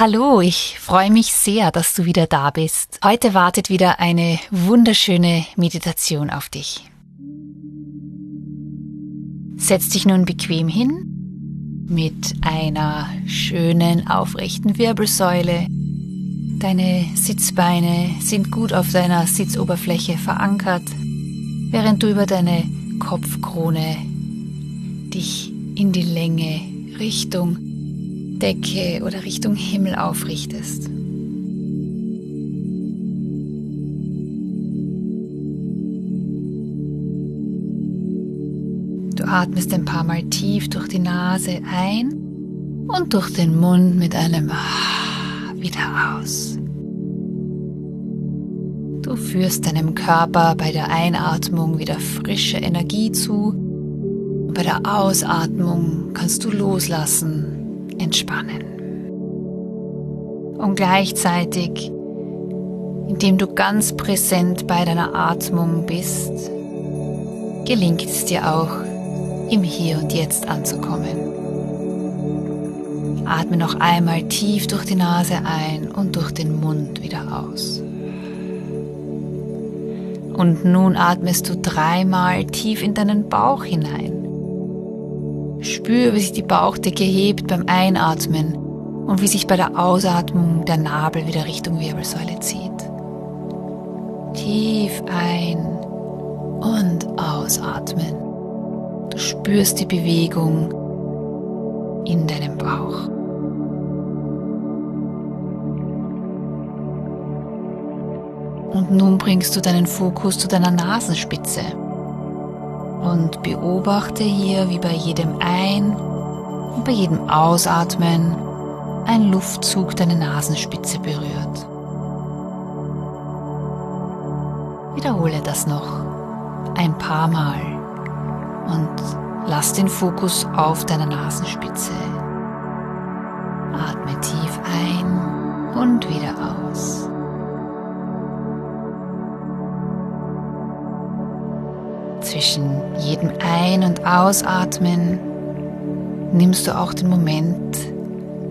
Hallo, ich freue mich sehr, dass du wieder da bist. Heute wartet wieder eine wunderschöne Meditation auf dich. Setz dich nun bequem hin mit einer schönen aufrechten Wirbelsäule. Deine Sitzbeine sind gut auf deiner Sitzoberfläche verankert, während du über deine Kopfkrone dich in die Länge Richtung Decke oder Richtung Himmel aufrichtest. Du atmest ein paar Mal tief durch die Nase ein und durch den Mund mit einem Ah wieder aus. Du führst deinem Körper bei der Einatmung wieder frische Energie zu bei der Ausatmung kannst du loslassen entspannen. Und gleichzeitig, indem du ganz präsent bei deiner Atmung bist, gelingt es dir auch, im Hier und Jetzt anzukommen. Atme noch einmal tief durch die Nase ein und durch den Mund wieder aus. Und nun atmest du dreimal tief in deinen Bauch hinein. Spür, wie sich die Bauchdecke hebt beim Einatmen und wie sich bei der Ausatmung der Nabel wieder Richtung Wirbelsäule zieht. Tief ein und ausatmen. Du spürst die Bewegung in deinem Bauch. Und nun bringst du deinen Fokus zu deiner Nasenspitze und beobachte hier, wie bei jedem Ein- und bei jedem Ausatmen ein Luftzug deine Nasenspitze berührt. Wiederhole das noch ein paar Mal und lass den Fokus auf deiner Nasenspitze. Atme tief ein und wieder aus. Zwischen jedem Ein- und Ausatmen nimmst du auch den Moment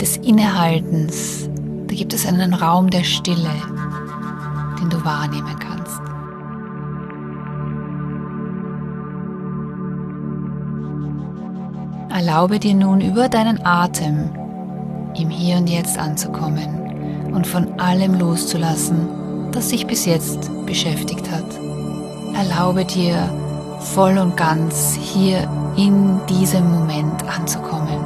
des Innehaltens. Da gibt es einen Raum der Stille, den du wahrnehmen kannst. Erlaube dir nun über deinen Atem im Hier und Jetzt anzukommen und von allem loszulassen, das dich bis jetzt beschäftigt hat. Erlaube dir voll und ganz hier in diesem Moment anzukommen.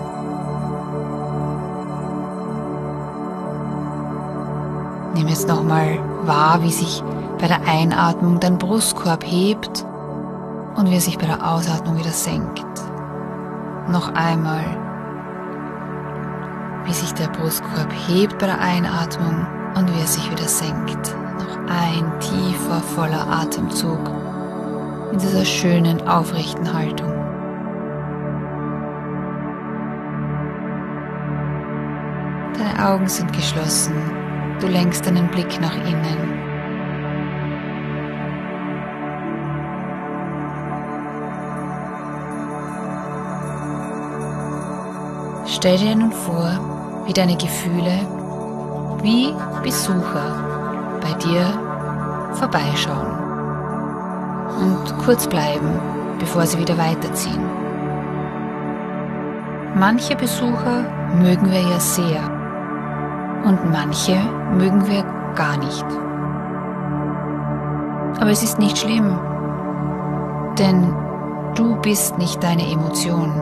Nimm jetzt nochmal wahr, wie sich bei der Einatmung dein Brustkorb hebt und wie er sich bei der Ausatmung wieder senkt. Noch einmal, wie sich der Brustkorb hebt bei der Einatmung und wie er sich wieder senkt. Noch ein tiefer, voller Atemzug in dieser schönen, aufrechten Haltung. Deine Augen sind geschlossen. Du lenkst deinen Blick nach innen. Stell dir nun vor, wie deine Gefühle wie Besucher bei dir vorbeischauen und kurz bleiben, bevor sie wieder weiterziehen. Manche Besucher mögen wir ja sehr und manche mögen wir gar nicht. Aber es ist nicht schlimm. Denn du bist nicht deine Emotion.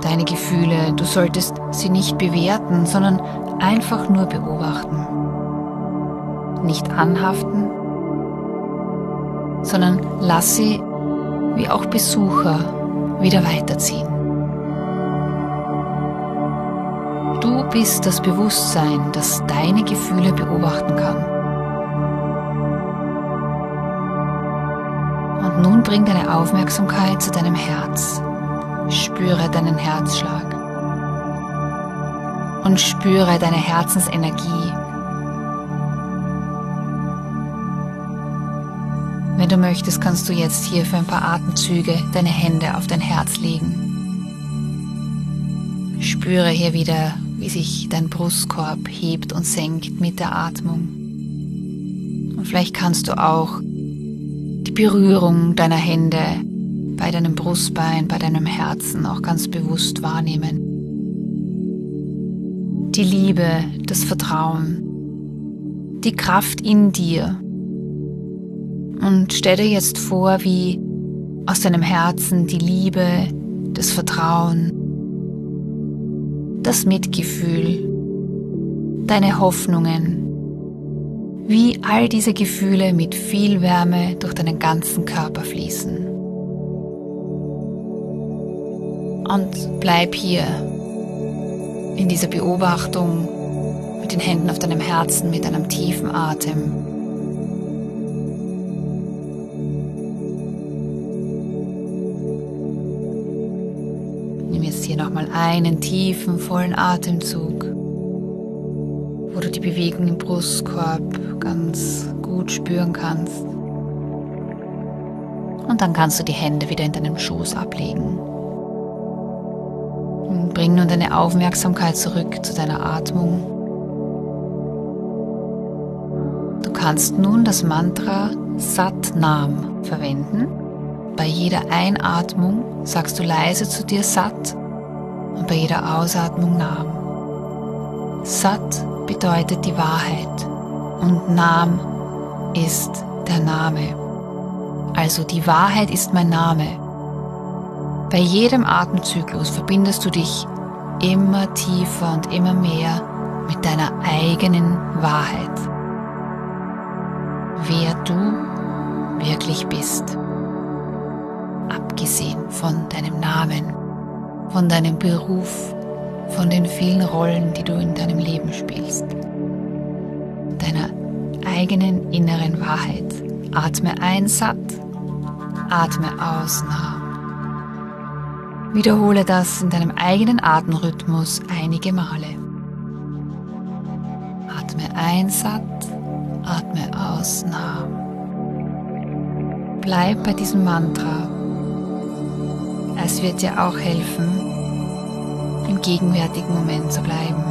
Deine Gefühle, du solltest sie nicht bewerten, sondern einfach nur beobachten. Nicht anhaften, sondern lass sie wie auch Besucher wieder weiterziehen. Du bist das Bewusstsein, das deine Gefühle beobachten kann. Und nun bring deine Aufmerksamkeit zu deinem Herz. Spüre deinen Herzschlag. Und spüre deine Herzensenergie. Wenn du möchtest, kannst du jetzt hier für ein paar Atemzüge deine Hände auf dein Herz legen. Spüre hier wieder, wie sich dein Brustkorb hebt und senkt mit der Atmung. Und vielleicht kannst du auch die Berührung deiner Hände bei deinem Brustbein, bei deinem Herzen auch ganz bewusst wahrnehmen. Die Liebe, das Vertrauen, die Kraft in dir. Und stell dir jetzt vor, wie aus deinem Herzen die Liebe, das Vertrauen, das Mitgefühl, deine Hoffnungen, wie all diese Gefühle mit viel Wärme durch deinen ganzen Körper fließen. Und bleib hier in dieser Beobachtung mit den Händen auf deinem Herzen, mit einem tiefen Atem. Einen tiefen, vollen Atemzug, wo du die Bewegung im Brustkorb ganz gut spüren kannst. Und dann kannst du die Hände wieder in deinem Schoß ablegen. Und bring nun deine Aufmerksamkeit zurück zu deiner Atmung. Du kannst nun das Mantra Sat Nam verwenden. Bei jeder Einatmung sagst du leise zu dir Sat und bei jeder Ausatmung Nam. Sat bedeutet die Wahrheit und Nam ist der Name. Also die Wahrheit ist mein Name. Bei jedem Atemzyklus verbindest du dich immer tiefer und immer mehr mit deiner eigenen Wahrheit. Wer du wirklich bist. Abgesehen von deinem Namen von deinem Beruf, von den vielen Rollen, die du in deinem Leben spielst, deiner eigenen inneren Wahrheit. Atme ein satt, atme aus nah. Wiederhole das in deinem eigenen Atemrhythmus einige Male. Atme ein satt, atme aus nah. Bleib bei diesem Mantra es wird dir auch helfen, im gegenwärtigen Moment zu bleiben.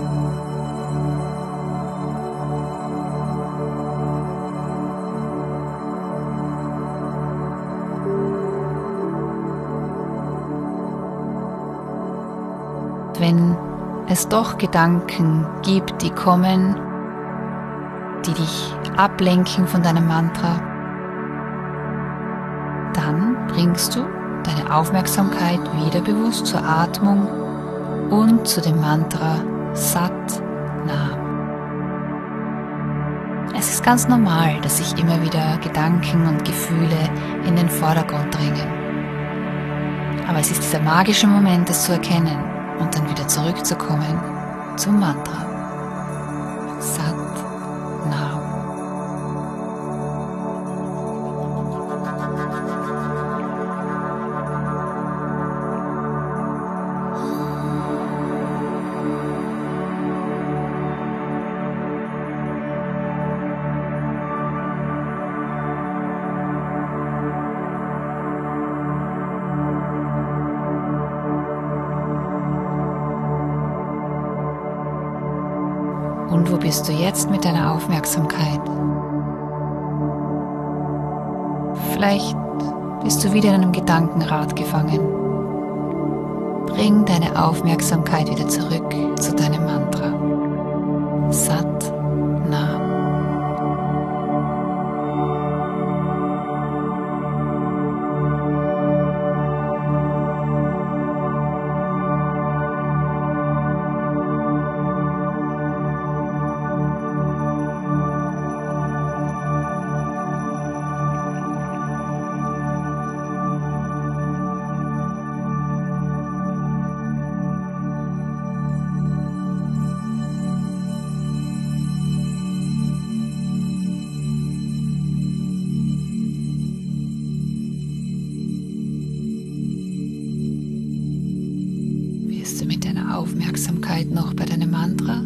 Wenn es doch Gedanken gibt, die kommen, die dich ablenken von deinem Mantra, dann bringst du deine Aufmerksamkeit wieder bewusst zur Atmung und zu dem Mantra Sat Nam. Es ist ganz normal, dass sich immer wieder Gedanken und Gefühle in den Vordergrund drängen. Aber es ist dieser magische Moment, es zu erkennen und dann wieder zurückzukommen zum Mantra. Bist du jetzt mit deiner Aufmerksamkeit? Vielleicht bist du wieder in einem Gedankenrad gefangen. Bring deine Aufmerksamkeit wieder zurück zu deinem Mantra. Sat Mantra.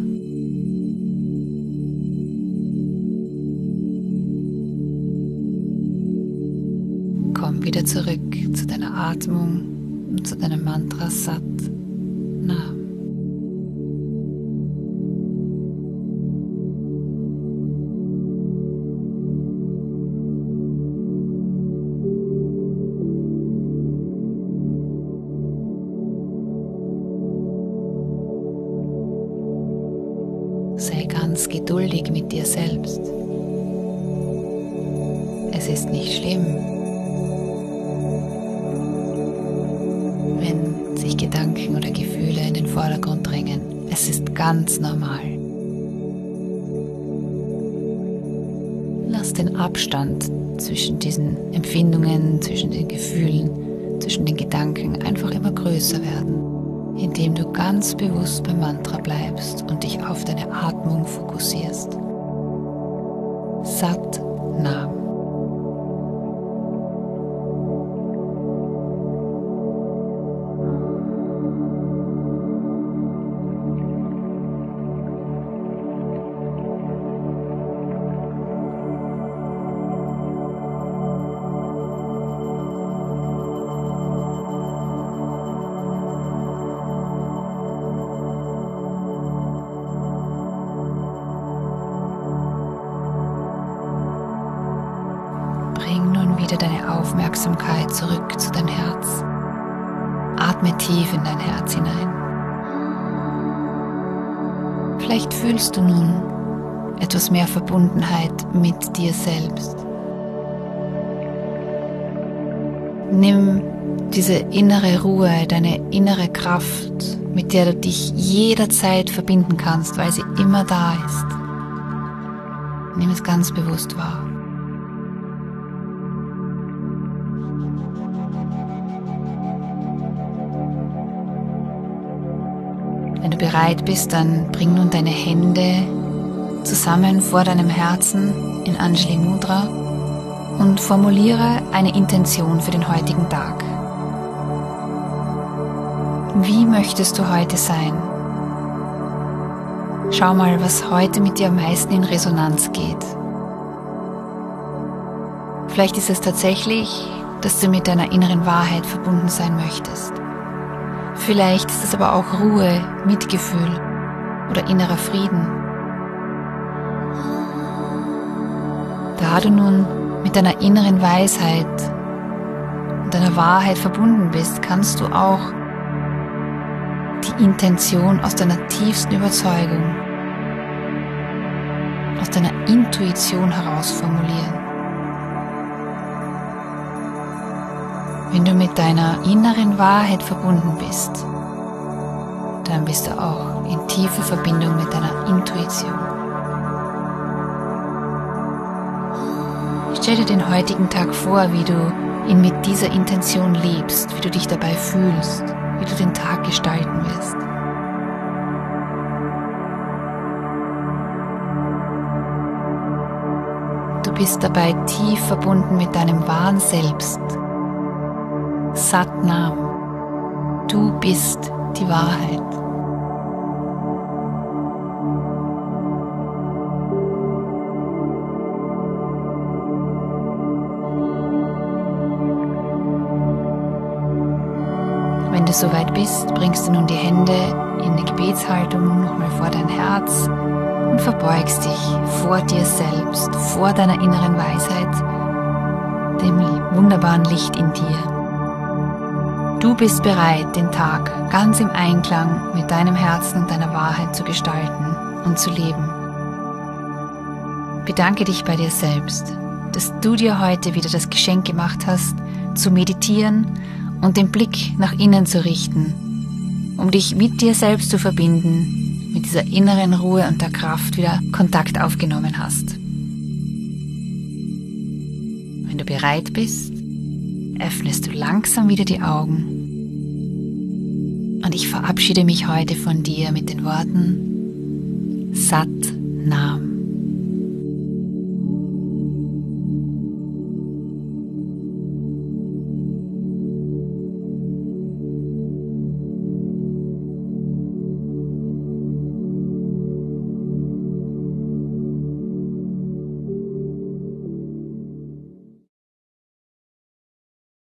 Komm wieder zurück zu deiner Atmung und zu deinem Mantra Sat Vordergrund drängen. Es ist ganz normal. Lass den Abstand zwischen diesen Empfindungen, zwischen den Gefühlen, zwischen den Gedanken einfach immer größer werden indem du ganz bewusst beim Mantra bleibst und dich auf deine Atmung fokussierst. Sat Nam. Tief in dein Herz hinein. Vielleicht fühlst du nun etwas mehr Verbundenheit mit dir selbst. Nimm diese innere Ruhe, deine innere Kraft, mit der du dich jederzeit verbinden kannst, weil sie immer da ist. Nimm es ganz bewusst wahr. Wenn du bereit bist, dann bring nun deine Hände zusammen vor deinem Herzen in Anjali Mudra und formuliere eine Intention für den heutigen Tag. Wie möchtest du heute sein? Schau mal, was heute mit dir am meisten in Resonanz geht. Vielleicht ist es tatsächlich, dass du mit deiner inneren Wahrheit verbunden sein möchtest. Vielleicht ist es aber auch Ruhe, Mitgefühl oder innerer Frieden. Da du nun mit deiner inneren Weisheit und deiner Wahrheit verbunden bist, kannst du auch die Intention aus deiner tiefsten Überzeugung, aus deiner Intuition heraus formulieren. Wenn du mit deiner inneren Wahrheit verbunden bist, dann bist du auch in tiefe Verbindung mit deiner Intuition. Stell dir den heutigen Tag vor, wie du ihn mit dieser Intention lebst, wie du dich dabei fühlst, wie du den Tag gestalten wirst. Du bist dabei tief verbunden mit deinem wahren Selbst Satnam. Du bist die Wahrheit. Wenn du soweit bist, bringst du nun die Hände in die Gebetshaltung nochmal vor dein Herz und verbeugst dich vor dir selbst, vor deiner inneren Weisheit, dem wunderbaren Licht in dir. Du bist bereit, den Tag ganz im Einklang mit deinem Herzen und deiner Wahrheit zu gestalten und zu leben. Bedanke dich bei dir selbst, dass du dir heute wieder das Geschenk gemacht hast, zu meditieren und den Blick nach innen zu richten, um dich mit dir selbst zu verbinden, mit dieser inneren Ruhe und der Kraft wieder Kontakt aufgenommen hast. Wenn du bereit bist, öffnest du langsam wieder die Augen. Und ich verabschiede mich heute von dir mit den Worten Sat Nam.